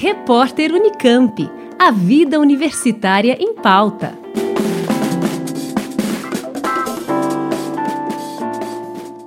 Repórter Unicamp. A vida universitária em pauta.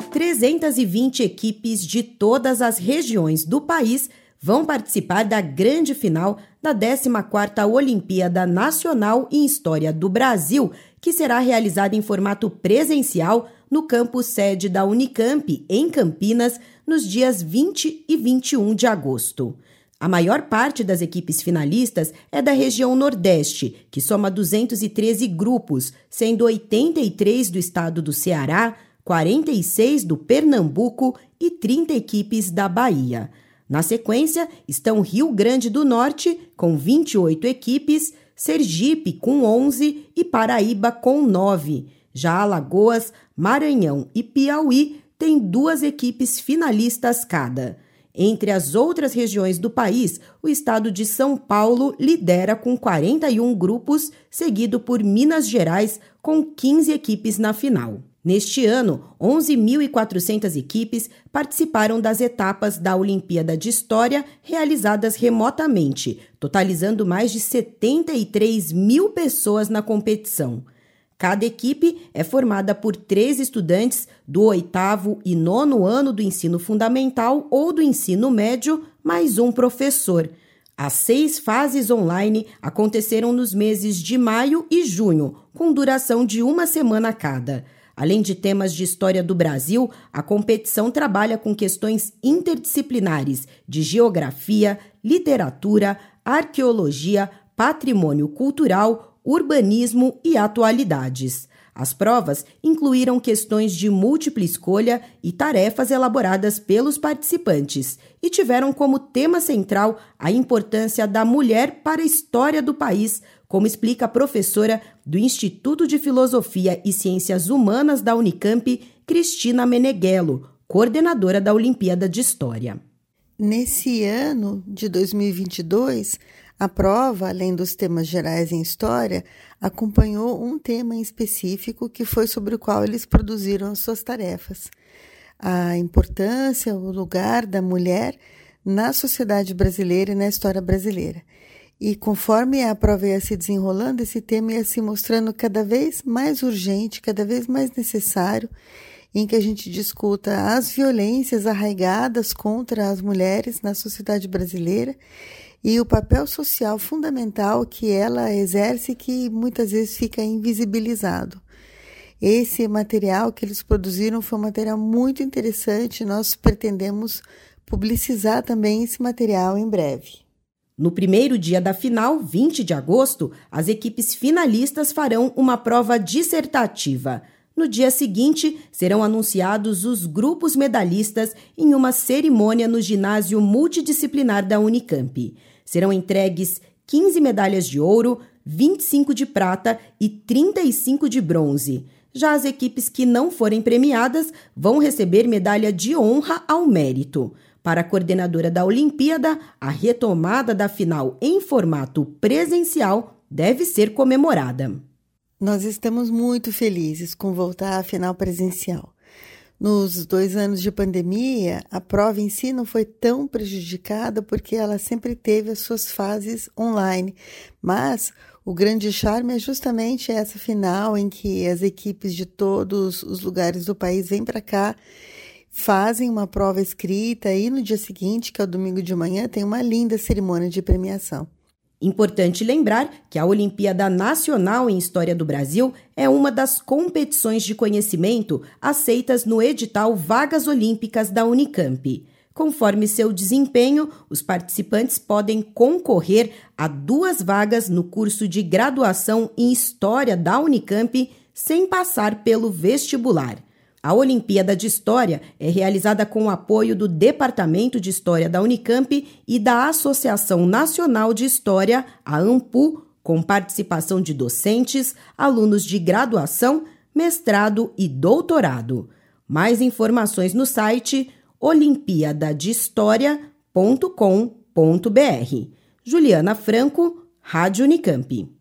Trezentas e vinte equipes de todas as regiões do país vão participar da grande final da 14ª Olimpíada Nacional em História do Brasil, que será realizada em formato presencial no campus sede da Unicamp, em Campinas, nos dias 20 e 21 de agosto. A maior parte das equipes finalistas é da região Nordeste, que soma 213 grupos, sendo 83 do estado do Ceará, 46 do Pernambuco e 30 equipes da Bahia. Na sequência estão Rio Grande do Norte, com 28 equipes, Sergipe, com 11 e Paraíba, com 9. Já Alagoas, Maranhão e Piauí têm duas equipes finalistas cada. Entre as outras regiões do país, o estado de São Paulo lidera com 41 grupos, seguido por Minas Gerais, com 15 equipes na final. Neste ano, 11.400 equipes participaram das etapas da Olimpíada de História realizadas remotamente, totalizando mais de 73 mil pessoas na competição. Cada equipe é formada por três estudantes do oitavo e nono ano do ensino fundamental ou do ensino médio, mais um professor. As seis fases online aconteceram nos meses de maio e junho, com duração de uma semana cada. Além de temas de história do Brasil, a competição trabalha com questões interdisciplinares de geografia, literatura, arqueologia, patrimônio cultural, urbanismo e atualidades. As provas incluíram questões de múltipla escolha e tarefas elaboradas pelos participantes e tiveram como tema central a importância da mulher para a história do país, como explica a professora do Instituto de Filosofia e Ciências Humanas da Unicamp, Cristina Meneghello, coordenadora da Olimpíada de História. Nesse ano de 2022, a prova, além dos temas gerais em história, acompanhou um tema em específico que foi sobre o qual eles produziram as suas tarefas. A importância, o lugar da mulher na sociedade brasileira e na história brasileira. E conforme a prova ia se desenrolando, esse tema ia se mostrando cada vez mais urgente, cada vez mais necessário, em que a gente discuta as violências arraigadas contra as mulheres na sociedade brasileira e o papel social fundamental que ela exerce que muitas vezes fica invisibilizado. Esse material que eles produziram foi um material muito interessante, nós pretendemos publicizar também esse material em breve. No primeiro dia da final, 20 de agosto, as equipes finalistas farão uma prova dissertativa. No dia seguinte, serão anunciados os grupos medalhistas em uma cerimônia no ginásio multidisciplinar da Unicamp. Serão entregues 15 medalhas de ouro, 25 de prata e 35 de bronze. Já as equipes que não forem premiadas vão receber medalha de honra ao mérito. Para a coordenadora da Olimpíada, a retomada da final em formato presencial deve ser comemorada. Nós estamos muito felizes com voltar à final presencial. Nos dois anos de pandemia, a prova em si não foi tão prejudicada porque ela sempre teve as suas fases online. Mas o grande charme é justamente essa final em que as equipes de todos os lugares do país vêm para cá, fazem uma prova escrita e no dia seguinte, que é o domingo de manhã, tem uma linda cerimônia de premiação. Importante lembrar que a Olimpíada Nacional em História do Brasil é uma das competições de conhecimento aceitas no edital Vagas Olímpicas da Unicamp. Conforme seu desempenho, os participantes podem concorrer a duas vagas no curso de graduação em História da Unicamp sem passar pelo vestibular. A Olimpíada de História é realizada com o apoio do Departamento de História da Unicamp e da Associação Nacional de História, a AMPU, com participação de docentes, alunos de graduação, mestrado e doutorado. Mais informações no site olimpiadadehistoria.com.br. Juliana Franco, Rádio Unicamp.